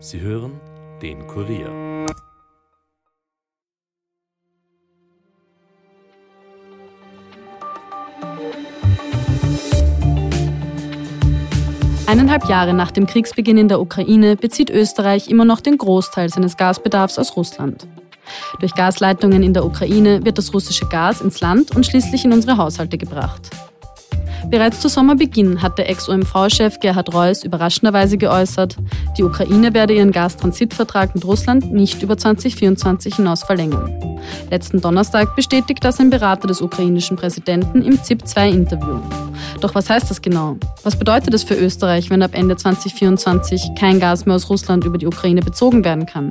Sie hören den Kurier. Eineinhalb Jahre nach dem Kriegsbeginn in der Ukraine bezieht Österreich immer noch den Großteil seines Gasbedarfs aus Russland. Durch Gasleitungen in der Ukraine wird das russische Gas ins Land und schließlich in unsere Haushalte gebracht. Bereits zu Sommerbeginn hat der Ex-OMV-Chef Gerhard Reuss überraschenderweise geäußert, die Ukraine werde ihren Gastransitvertrag mit Russland nicht über 2024 hinaus verlängern. Letzten Donnerstag bestätigt das ein Berater des ukrainischen Präsidenten im ZIP-2-Interview. Doch was heißt das genau? Was bedeutet es für Österreich, wenn ab Ende 2024 kein Gas mehr aus Russland über die Ukraine bezogen werden kann?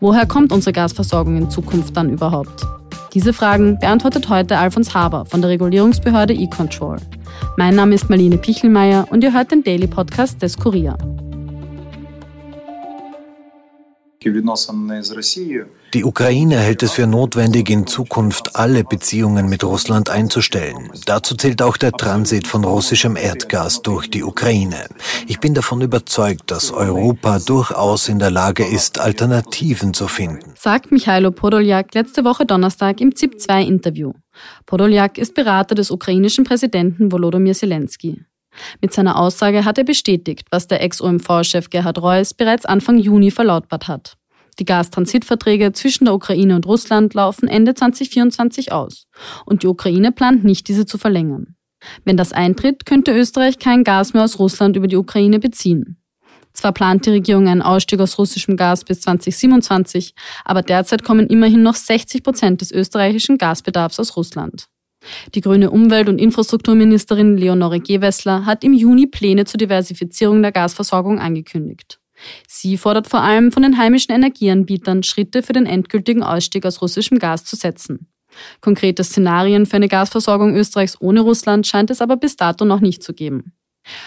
Woher kommt unsere Gasversorgung in Zukunft dann überhaupt? Diese Fragen beantwortet heute Alfons Haber von der Regulierungsbehörde eControl. Mein Name ist Marlene Pichelmeier und ihr hört den Daily Podcast des Kurier. Die Ukraine hält es für notwendig, in Zukunft alle Beziehungen mit Russland einzustellen. Dazu zählt auch der Transit von russischem Erdgas durch die Ukraine. Ich bin davon überzeugt, dass Europa durchaus in der Lage ist, Alternativen zu finden. Sagt Michailo Podoljak letzte Woche Donnerstag im ZIP-2-Interview. Podoljak ist Berater des ukrainischen Präsidenten Volodymyr Zelensky. Mit seiner Aussage hat er bestätigt, was der Ex-OMV-Chef Gerhard Reuss bereits Anfang Juni verlautbart hat. Die Gastransitverträge zwischen der Ukraine und Russland laufen Ende 2024 aus und die Ukraine plant nicht, diese zu verlängern. Wenn das eintritt, könnte Österreich kein Gas mehr aus Russland über die Ukraine beziehen. Zwar plant die Regierung einen Ausstieg aus russischem Gas bis 2027, aber derzeit kommen immerhin noch 60 Prozent des österreichischen Gasbedarfs aus Russland. Die grüne Umwelt- und Infrastrukturministerin Leonore Gewessler hat im Juni Pläne zur Diversifizierung der Gasversorgung angekündigt. Sie fordert vor allem von den heimischen Energieanbietern, Schritte für den endgültigen Ausstieg aus russischem Gas zu setzen. Konkrete Szenarien für eine Gasversorgung Österreichs ohne Russland scheint es aber bis dato noch nicht zu geben.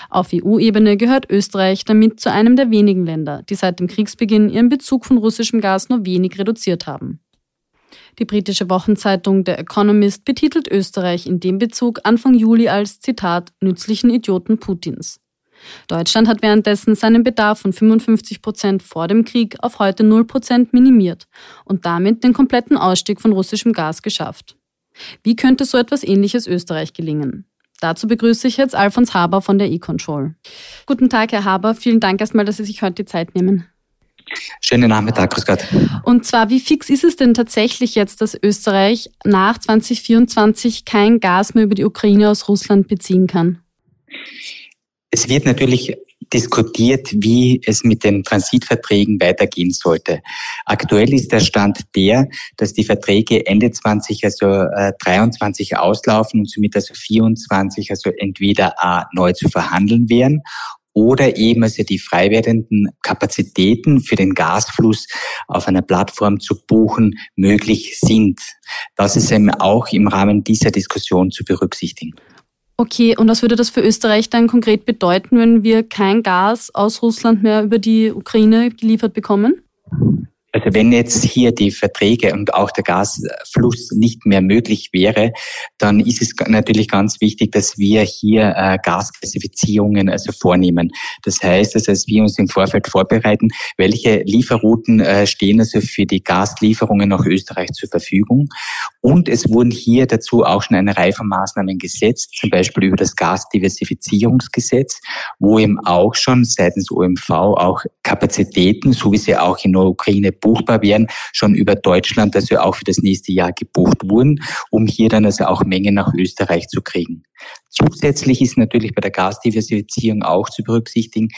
Auf EU-Ebene gehört Österreich damit zu einem der wenigen Länder, die seit dem Kriegsbeginn ihren Bezug von russischem Gas nur wenig reduziert haben. Die britische Wochenzeitung The Economist betitelt Österreich in dem Bezug Anfang Juli als Zitat nützlichen Idioten Putins. Deutschland hat währenddessen seinen Bedarf von 55 Prozent vor dem Krieg auf heute 0 Prozent minimiert und damit den kompletten Ausstieg von russischem Gas geschafft. Wie könnte so etwas Ähnliches Österreich gelingen? Dazu begrüße ich jetzt Alfons Haber von der eControl. Guten Tag, Herr Haber. Vielen Dank erstmal, dass Sie sich heute die Zeit nehmen. Schönen Nachmittag, grüß Gott. Und zwar, wie fix ist es denn tatsächlich jetzt, dass Österreich nach 2024 kein Gas mehr über die Ukraine aus Russland beziehen kann? Es wird natürlich diskutiert, wie es mit den Transitverträgen weitergehen sollte. Aktuell ist der Stand der, dass die Verträge Ende 20, also äh, 23 auslaufen und somit also 24, also entweder A, neu zu verhandeln wären oder eben also die frei werdenden Kapazitäten für den Gasfluss auf einer Plattform zu buchen möglich sind. Das ist eben auch im Rahmen dieser Diskussion zu berücksichtigen. Okay, und was würde das für Österreich dann konkret bedeuten, wenn wir kein Gas aus Russland mehr über die Ukraine geliefert bekommen? Also wenn jetzt hier die Verträge und auch der Gasfluss nicht mehr möglich wäre, dann ist es natürlich ganz wichtig, dass wir hier äh, Gasklassifizierungen also vornehmen. Das heißt, dass wir uns im Vorfeld vorbereiten, welche Lieferrouten äh, stehen also für die Gaslieferungen nach Österreich zur Verfügung. Und es wurden hier dazu auch schon eine Reihe von Maßnahmen gesetzt, zum Beispiel über das Gasdiversifizierungsgesetz, wo eben auch schon seitens OMV auch Kapazitäten, so wie sie auch in der Ukraine buchbar wären, schon über Deutschland, also auch für das nächste Jahr gebucht wurden, um hier dann also auch Mengen nach Österreich zu kriegen. Zusätzlich ist natürlich bei der Gasdiversifizierung auch zu berücksichtigen,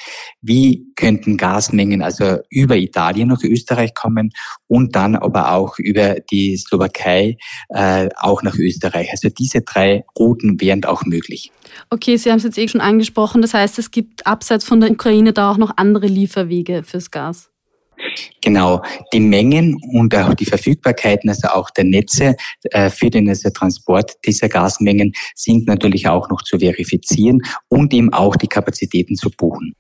wie könnten Gasmengen also über Italien nach Österreich kommen und dann aber auch über die Slowakei äh, auch nach Österreich. Also diese drei Routen wären auch möglich. Okay, Sie haben es jetzt eh schon angesprochen. Das heißt, es gibt abseits von der Ukraine da auch noch andere Lieferwege fürs Gas. Genau, die Mengen und auch die Verfügbarkeiten, also auch der Netze äh, für den also Transport dieser Gasmengen sind natürlich auch noch zu verifizieren und eben auch die Kapazitäten zu buchen.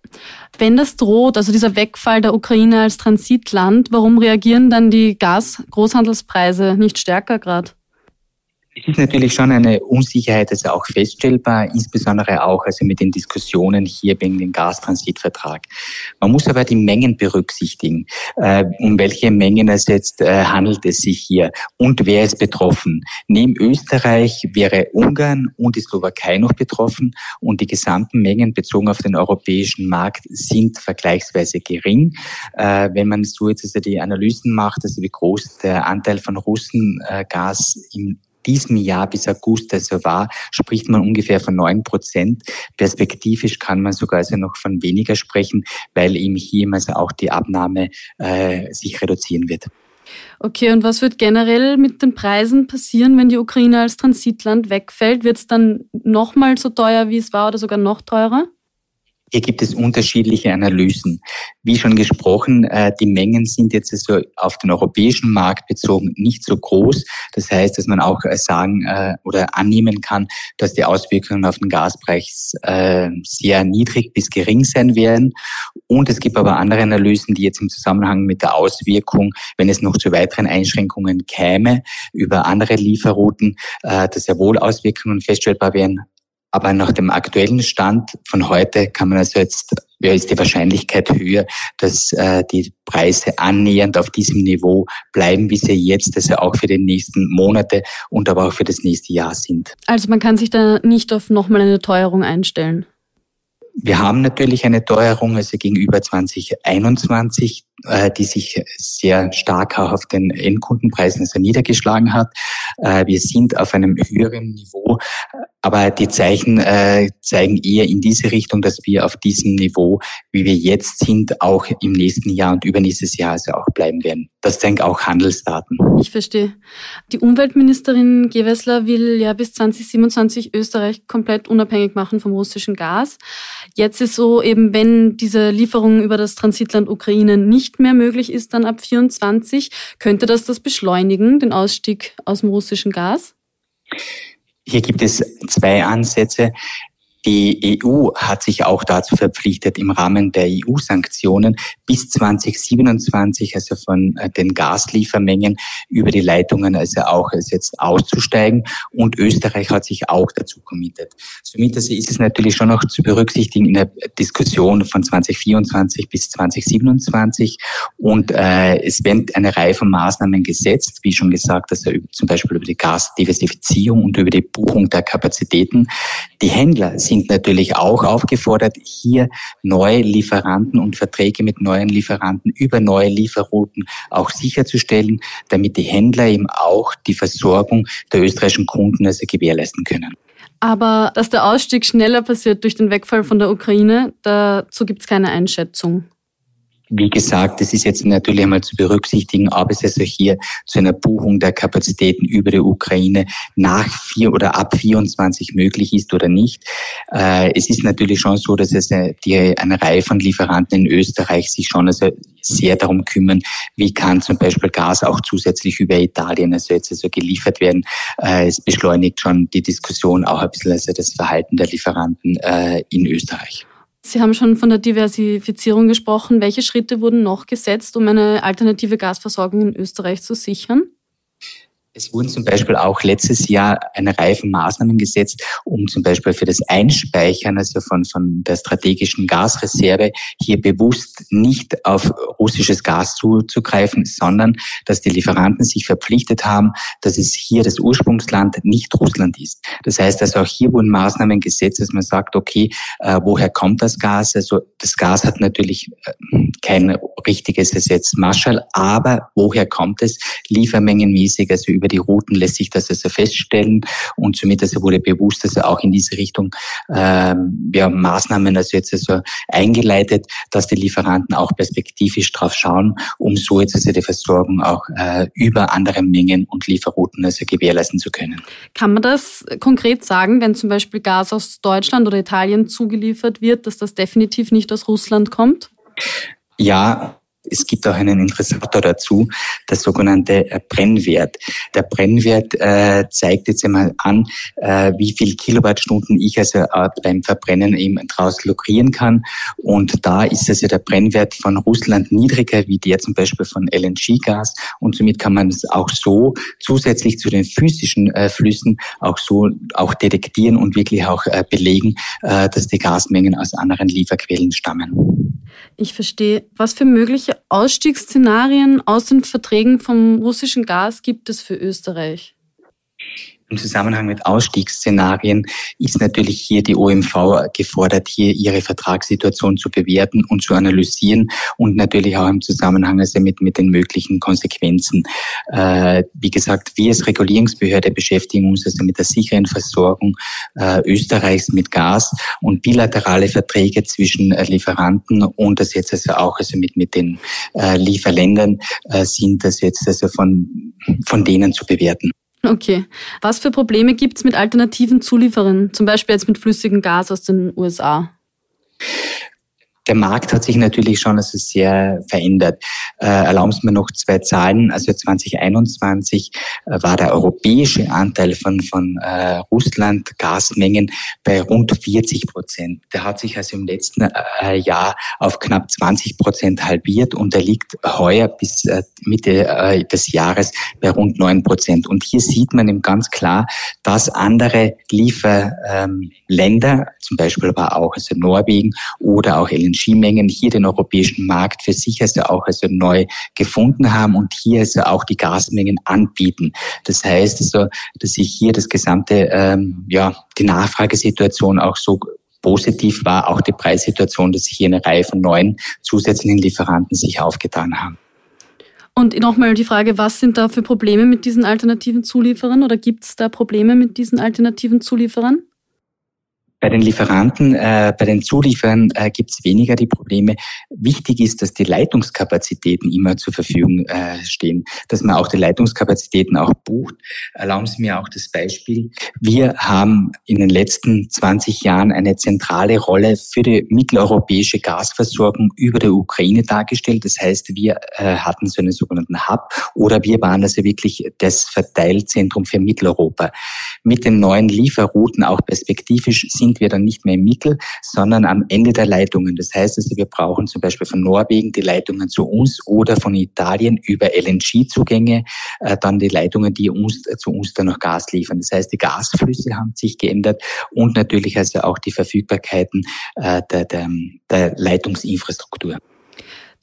Wenn das droht, also dieser Wegfall der Ukraine als Transitland, warum reagieren dann die Gasgroßhandelspreise nicht stärker gerade? Es ist natürlich schon eine Unsicherheit, also auch feststellbar, insbesondere auch also mit den Diskussionen hier wegen dem Gastransitvertrag. Man muss aber die Mengen berücksichtigen. Äh, um welche Mengen es jetzt äh, handelt es sich hier und wer ist betroffen? Neben Österreich wäre Ungarn und die Slowakei noch betroffen und die gesamten Mengen bezogen auf den europäischen Markt sind vergleichsweise gering. Äh, wenn man so jetzt also die Analysen macht, also wie groß der Anteil von Russengas im diesem Jahr bis August also war, spricht man ungefähr von neun Prozent. Perspektivisch kann man sogar also noch von weniger sprechen, weil eben hier also auch die Abnahme äh, sich reduzieren wird. Okay, und was wird generell mit den Preisen passieren, wenn die Ukraine als Transitland wegfällt? Wird es dann nochmal so teuer, wie es war oder sogar noch teurer? Hier gibt es unterschiedliche Analysen. Wie schon gesprochen, äh, die Mengen sind jetzt also auf den europäischen Markt bezogen nicht so groß. Das heißt, dass man auch äh, sagen äh, oder annehmen kann, dass die Auswirkungen auf den Gaspreis sehr niedrig bis gering sein werden. Und es gibt aber andere Analysen, die jetzt im Zusammenhang mit der Auswirkung, wenn es noch zu weiteren Einschränkungen käme, über andere Lieferrouten, dass ja wohl Auswirkungen feststellbar wären aber nach dem aktuellen Stand von heute kann man also jetzt, ja, ist die Wahrscheinlichkeit höher, dass äh, die Preise annähernd auf diesem Niveau bleiben, wie sie jetzt also auch für die nächsten Monate und aber auch für das nächste Jahr sind. Also man kann sich da nicht auf nochmal eine Teuerung einstellen. Wir haben natürlich eine Teuerung, also gegenüber 2021, äh, die sich sehr stark auch auf den Endkundenpreisen also niedergeschlagen hat. Äh, wir sind auf einem höheren Niveau, aber die Zeichen äh, zeigen eher in diese Richtung, dass wir auf diesem Niveau, wie wir jetzt sind, auch im nächsten Jahr und übernächstes Jahr also auch bleiben werden. Das zeigen auch Handelsdaten. Ich verstehe. Die Umweltministerin Gewessler will ja bis 2027 Österreich komplett unabhängig machen vom russischen Gas. Jetzt ist so eben, wenn diese Lieferung über das Transitland Ukraine nicht mehr möglich ist, dann ab 24, könnte das das beschleunigen, den Ausstieg aus dem russischen Gas? Hier gibt es zwei Ansätze. Die EU hat sich auch dazu verpflichtet, im Rahmen der EU-Sanktionen bis 2027, also von äh, den Gasliefermengen über die Leitungen, also auch jetzt auszusteigen. Und Österreich hat sich auch dazu committet. Somit also ist es natürlich schon noch zu berücksichtigen in der Diskussion von 2024 bis 2027. Und äh, es werden eine Reihe von Maßnahmen gesetzt, wie schon gesagt, also zum Beispiel über die Gasdiversifizierung und über die Buchung der Kapazitäten. Die Händler sind natürlich auch aufgefordert, hier neue Lieferanten und Verträge mit neuen Lieferanten über neue Lieferrouten auch sicherzustellen, damit die Händler eben auch die Versorgung der österreichischen Kunden also gewährleisten können. Aber dass der Ausstieg schneller passiert durch den Wegfall von der Ukraine, dazu gibt es keine Einschätzung. Wie gesagt, es ist jetzt natürlich einmal zu berücksichtigen, ob es also hier zu einer Buchung der Kapazitäten über die Ukraine nach vier oder ab 24 möglich ist oder nicht. Äh, es ist natürlich schon so, dass es äh, die, eine Reihe von Lieferanten in Österreich sich schon also sehr darum kümmern, wie kann zum Beispiel Gas auch zusätzlich über Italien also jetzt also geliefert werden. Äh, es beschleunigt schon die Diskussion auch ein bisschen also das Verhalten der Lieferanten in Österreich. Sie haben schon von der Diversifizierung gesprochen. Welche Schritte wurden noch gesetzt, um eine alternative Gasversorgung in Österreich zu sichern? Es wurden zum Beispiel auch letztes Jahr eine Reihe von Maßnahmen gesetzt, um zum Beispiel für das Einspeichern, also von, von der strategischen Gasreserve, hier bewusst nicht auf russisches Gas zuzugreifen, sondern dass die Lieferanten sich verpflichtet haben, dass es hier das Ursprungsland nicht Russland ist. Das heißt also auch hier wurden Maßnahmen gesetzt, dass man sagt, okay, äh, woher kommt das Gas? Also das Gas hat natürlich äh, kein richtiges Gesetz Marschall, aber woher kommt es? Liefermengenmäßig, also über die Routen lässt sich das also feststellen und somit also wurde bewusst also auch in diese Richtung ähm, ja, Maßnahmen also jetzt also eingeleitet, dass die Lieferanten auch perspektivisch drauf schauen, um so jetzt also die Versorgung auch äh, über andere Mengen und Lieferrouten also gewährleisten zu können. Kann man das konkret sagen, wenn zum Beispiel Gas aus Deutschland oder Italien zugeliefert wird, dass das definitiv nicht aus Russland kommt? Ja, Es gibt auch einen Interessator dazu, der sogenannte äh, Brennwert. Der Brennwert äh, zeigt jetzt einmal an, äh, wie viel Kilowattstunden ich also äh, beim Verbrennen eben draus lukrieren kann. Und da ist also der Brennwert von Russland niedriger wie der zum Beispiel von LNG-Gas. Und somit kann man es auch so zusätzlich zu den physischen äh, Flüssen auch so auch detektieren und wirklich auch belegen, dass die Gasmengen aus anderen Lieferquellen stammen. Ich verstehe. Was für mögliche Ausstiegsszenarien aus den Verträgen vom russischen Gas gibt es für Österreich? Im Zusammenhang mit Ausstiegsszenarien ist natürlich hier die OMV gefordert, hier ihre Vertragssituation zu bewerten und zu analysieren und natürlich auch im Zusammenhang also mit, mit den möglichen Konsequenzen. Äh, wie gesagt, wir als Regulierungsbehörde beschäftigen uns also mit der sicheren Versorgung äh, Österreichs mit Gas und bilaterale Verträge zwischen äh, Lieferanten und das jetzt also auch also mit, mit den äh, Lieferländern äh, sind das jetzt also von, von denen zu bewerten. Okay. Was für Probleme gibt es mit alternativen Zulieferern, zum Beispiel jetzt mit flüssigem Gas aus den USA? Der Markt hat sich natürlich schon also sehr verändert. Äh, erlauben Sie mir noch zwei Zahlen. Also 2021 äh, war der europäische Anteil von, von äh, Russland Gasmengen bei rund 40 Prozent. Der hat sich also im letzten äh, Jahr auf knapp 20 Prozent halbiert und er liegt heuer bis äh, Mitte äh, des Jahres bei rund 9 Prozent. Und hier sieht man eben ganz klar, dass andere Lieferländer, ähm, zum Beispiel aber auch also Norwegen oder auch LNG, LNG-Mengen hier den europäischen Markt für sich also auch also neu gefunden haben und hier also auch die Gasmengen anbieten. Das heißt also, dass sich hier das gesamte, ähm, ja, die Nachfragesituation auch so positiv war, auch die Preissituation, dass sich hier eine Reihe von neuen zusätzlichen Lieferanten sich aufgetan haben. Und nochmal die Frage, was sind da für Probleme mit diesen alternativen Zulieferern oder gibt es da Probleme mit diesen alternativen Zulieferern? Bei den Lieferanten, äh, bei den Zulieferern äh, gibt es weniger die Probleme. Wichtig ist, dass die Leitungskapazitäten immer zur Verfügung äh, stehen, dass man auch die Leitungskapazitäten auch bucht. Erlauben Sie mir auch das Beispiel. Wir haben in den letzten 20 Jahren eine zentrale Rolle für die mitteleuropäische Gasversorgung über der Ukraine dargestellt. Das heißt, wir äh, hatten so einen sogenannten Hub oder wir waren also wirklich das Verteilzentrum für Mitteleuropa. Mit den neuen Lieferrouten auch perspektivisch sind sind wir dann nicht mehr im Mittel, sondern am Ende der Leitungen. Das heißt also, wir brauchen zum Beispiel von Norwegen die Leitungen zu uns oder von Italien über LNG-Zugänge äh, dann die Leitungen, die uns äh, zu uns dann noch Gas liefern. Das heißt, die Gasflüsse haben sich geändert und natürlich also auch die Verfügbarkeiten äh, der, der, der Leitungsinfrastruktur.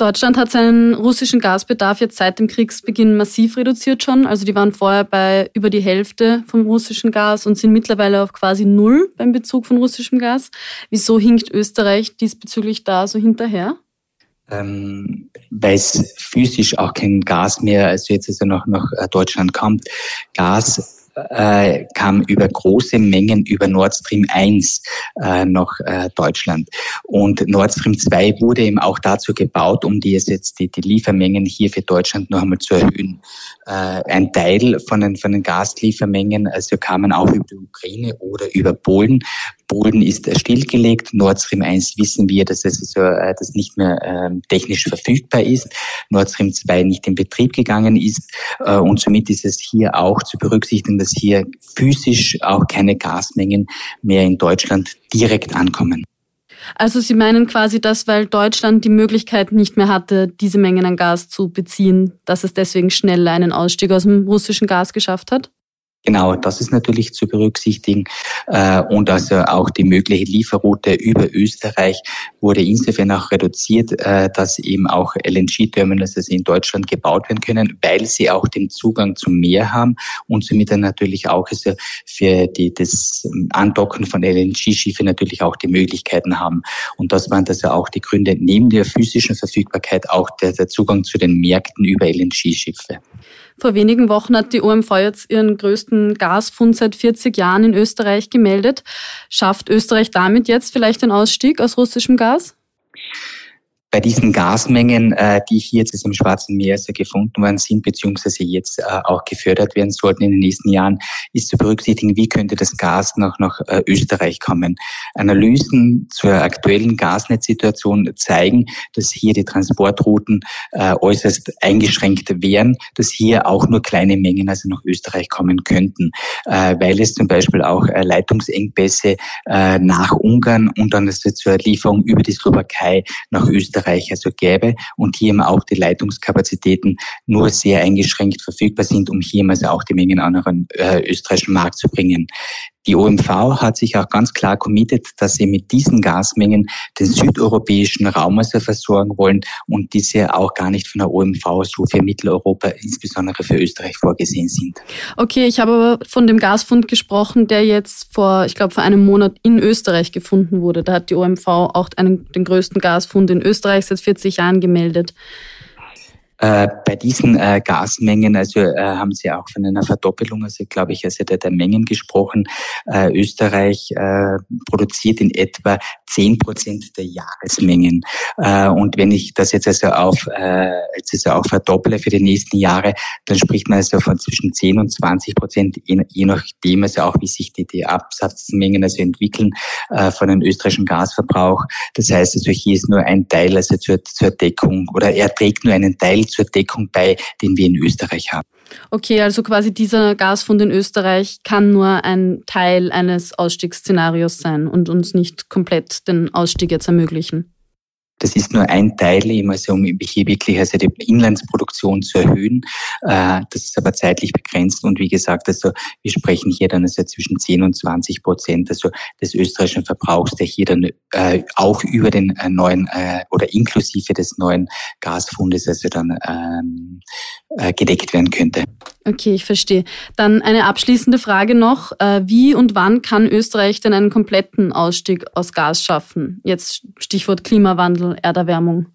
Deutschland hat seinen russischen Gasbedarf jetzt seit dem Kriegsbeginn massiv reduziert schon. Also die waren vorher bei über die Hälfte vom russischen Gas und sind mittlerweile auf quasi null beim Bezug von russischem Gas. Wieso hinkt Österreich diesbezüglich da so hinterher? Ähm, weil es physisch auch kein Gas mehr, also jetzt also noch nach Deutschland kommt. Gas äh, kam über große Mengen über Nord Stream 1 äh, nach äh, Deutschland. Und Nord Stream 2 wurde eben auch dazu gebaut, um die, jetzt die, die Liefermengen hier für Deutschland noch einmal zu erhöhen. Äh, ein Teil von den, von den Gasliefermengen also kamen auch über die Ukraine oder über Polen. Polen ist stillgelegt. Nord Stream 1 wissen wir, dass es also, äh, das nicht mehr äh, technisch verfügbar ist. Nord Stream 2 nicht in Betrieb gegangen ist. Äh, und somit ist es hier auch zu berücksichtigen, dass hier physisch auch keine Gasmengen mehr in Deutschland direkt ankommen. Also Sie meinen quasi, dass weil Deutschland die Möglichkeit nicht mehr hatte, diese Mengen an Gas zu beziehen, dass es deswegen schnell einen Ausstieg aus dem russischen Gas geschafft hat? Genau, das ist natürlich zu berücksichtigen. Äh, und also auch die mögliche Lieferroute über Österreich wurde insofern auch reduziert, äh, dass eben auch LNG-Terminals also in Deutschland gebaut werden können, weil sie auch den Zugang zum Meer haben und somit dann natürlich auch also für die, das Andocken von LNG-Schiffe natürlich auch die Möglichkeiten haben. Und das waren also auch die Gründe neben der physischen Verfügbarkeit auch der, der Zugang zu den Märkten über LNG-Schiffe. Vor wenigen Wochen hat die OMV jetzt ihren größten Gasfund seit 40 Jahren in Österreich gemeldet. Schafft Österreich damit jetzt vielleicht den Ausstieg aus russischem Gas? Bei diesen Gasmengen, äh, die hier jetzt im Schwarzen Meer also gefunden worden sind, beziehungsweise jetzt äh, auch gefördert werden sollten in den nächsten Jahren, ist zu berücksichtigen, wie könnte das Gas noch nach äh, Österreich kommen. Analysen zur aktuellen Gasnetzsituation zeigen, dass hier die Transportrouten äh, äußerst eingeschränkt wären, dass hier auch nur kleine Mengen also nach Österreich kommen könnten, äh, weil es zum Beispiel auch äh, Leitungsengpässe äh, nach Ungarn und dann zur Lieferung über die Slowakei nach Österreich Österreich also gäbe und hier eben auch die Leitungskapazitäten nur sehr eingeschränkt verfügbar sind, um hier also auch die Mengen an den äh, österreichischen Markt zu bringen. Die OMV hat sich auch ganz klar committed, dass sie mit diesen Gasmengen den südeuropäischen Raum also versorgen wollen und diese auch gar nicht von der OMV so für Mitteleuropa, insbesondere für Österreich vorgesehen sind. Okay, ich habe aber von dem Gasfund gesprochen, der jetzt vor, ich glaube, vor einem Monat in Österreich gefunden wurde. Da hat die OMV auch einen, den größten Gasfund in Österreich seit 40 Jahren gemeldet. Äh, bei diesen äh, Gasmengen, also äh, haben Sie auch von einer Verdoppelung, also glaube ich, also der, der Mengen gesprochen. Äh, Österreich äh, produziert in etwa zehn Prozent der Jahresmengen. Und wenn ich das jetzt also auf jetzt also auch verdopple für die nächsten Jahre, dann spricht man also von zwischen 10 und 20 Prozent, je, nachdem also auch, wie sich die, die Absatzmengen also entwickeln von dem österreichischen Gasverbrauch. Das heißt also, hier ist nur ein Teil also zur, zur Deckung oder er trägt nur einen Teil zur Deckung bei, den wir in Österreich haben. Okay, also quasi dieser Gasfund in Österreich kann nur ein Teil eines Ausstiegsszenarios sein und uns nicht komplett den Ausstieg jetzt ermöglichen. Das ist nur ein Teil, eben also um hier wirklich also die Inlandsproduktion zu erhöhen. Äh, das ist aber zeitlich begrenzt und wie gesagt, also wir sprechen hier dann also zwischen 10 und 20 Prozent also des österreichischen Verbrauchs, der hier dann äh, auch über den äh, neuen oder inklusive des neuen Gasfundes also dann ähm, gedeckt werden könnte. Okay, ich verstehe. Dann eine abschließende Frage noch. Wie und wann kann Österreich denn einen kompletten Ausstieg aus Gas schaffen? Jetzt Stichwort Klimawandel Erderwärmung?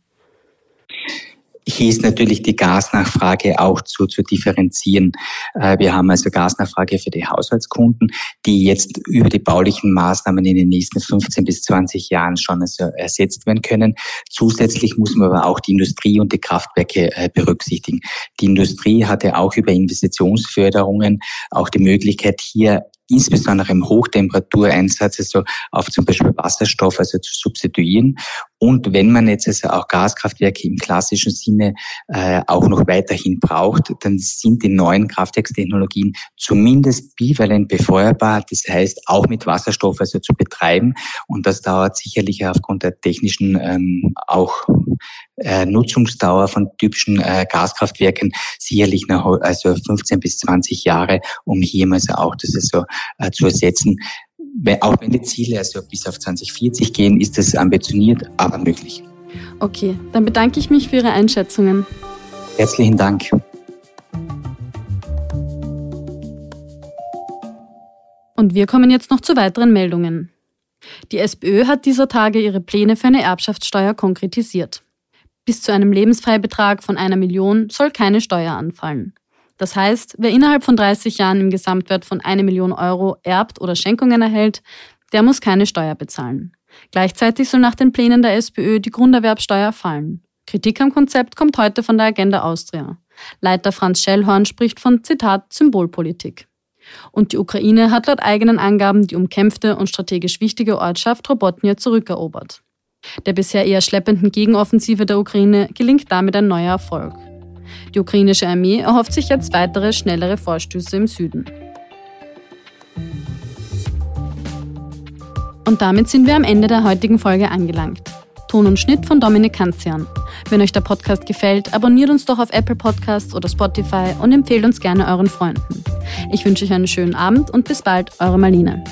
Hier ist natürlich die Gasnachfrage auch zu, zu differenzieren. Äh, wir haben also Gasnachfrage für die Haushaltskunden, die jetzt über die baulichen Maßnahmen in den nächsten 15 bis 20 Jahren schon also ersetzt werden können. Zusätzlich muss man aber auch die Industrie und die Kraftwerke äh, berücksichtigen. Die Industrie hatte auch über Investitionsförderungen auch die Möglichkeit, hier insbesondere im Hochtemperatureinsatz, also auf zum Beispiel Wasserstoff, also zu substituieren. Und wenn man jetzt also auch Gaskraftwerke im klassischen Sinne äh, auch noch weiterhin braucht, dann sind die neuen Kraftwerkstechnologien zumindest bivalent befeuerbar, das heißt auch mit Wasserstoff also zu betreiben. Und das dauert sicherlich aufgrund der technischen ähm, auch äh, Nutzungsdauer von typischen äh, Gaskraftwerken sicherlich noch also 15 bis 20 Jahre, um hier mal so auch das also, äh, zu ersetzen auch wenn die Ziele also bis auf 2040 gehen, ist es ambitioniert, aber möglich. Okay, dann bedanke ich mich für Ihre Einschätzungen. Herzlichen Dank. Und wir kommen jetzt noch zu weiteren Meldungen. Die SPÖ hat dieser Tage ihre Pläne für eine Erbschaftssteuer konkretisiert. Bis zu einem Lebensfreibetrag von einer Million soll keine Steuer anfallen. Das heißt, wer innerhalb von 30 Jahren im Gesamtwert von eine Million Euro erbt oder Schenkungen erhält, der muss keine Steuer bezahlen. Gleichzeitig soll nach den Plänen der SPÖ die Grunderwerbsteuer fallen. Kritik am Konzept kommt heute von der Agenda Austria. Leiter Franz Schellhorn spricht von Zitat Symbolpolitik. Und die Ukraine hat laut eigenen Angaben die umkämpfte und strategisch wichtige Ortschaft Robotnia zurückerobert. Der bisher eher schleppenden Gegenoffensive der Ukraine gelingt damit ein neuer Erfolg. Die ukrainische Armee erhofft sich jetzt weitere, schnellere Vorstöße im Süden. Und damit sind wir am Ende der heutigen Folge angelangt. Ton und Schnitt von Dominik Kanzian. Wenn euch der Podcast gefällt, abonniert uns doch auf Apple Podcasts oder Spotify und empfehlt uns gerne euren Freunden. Ich wünsche euch einen schönen Abend und bis bald, eure Marlene.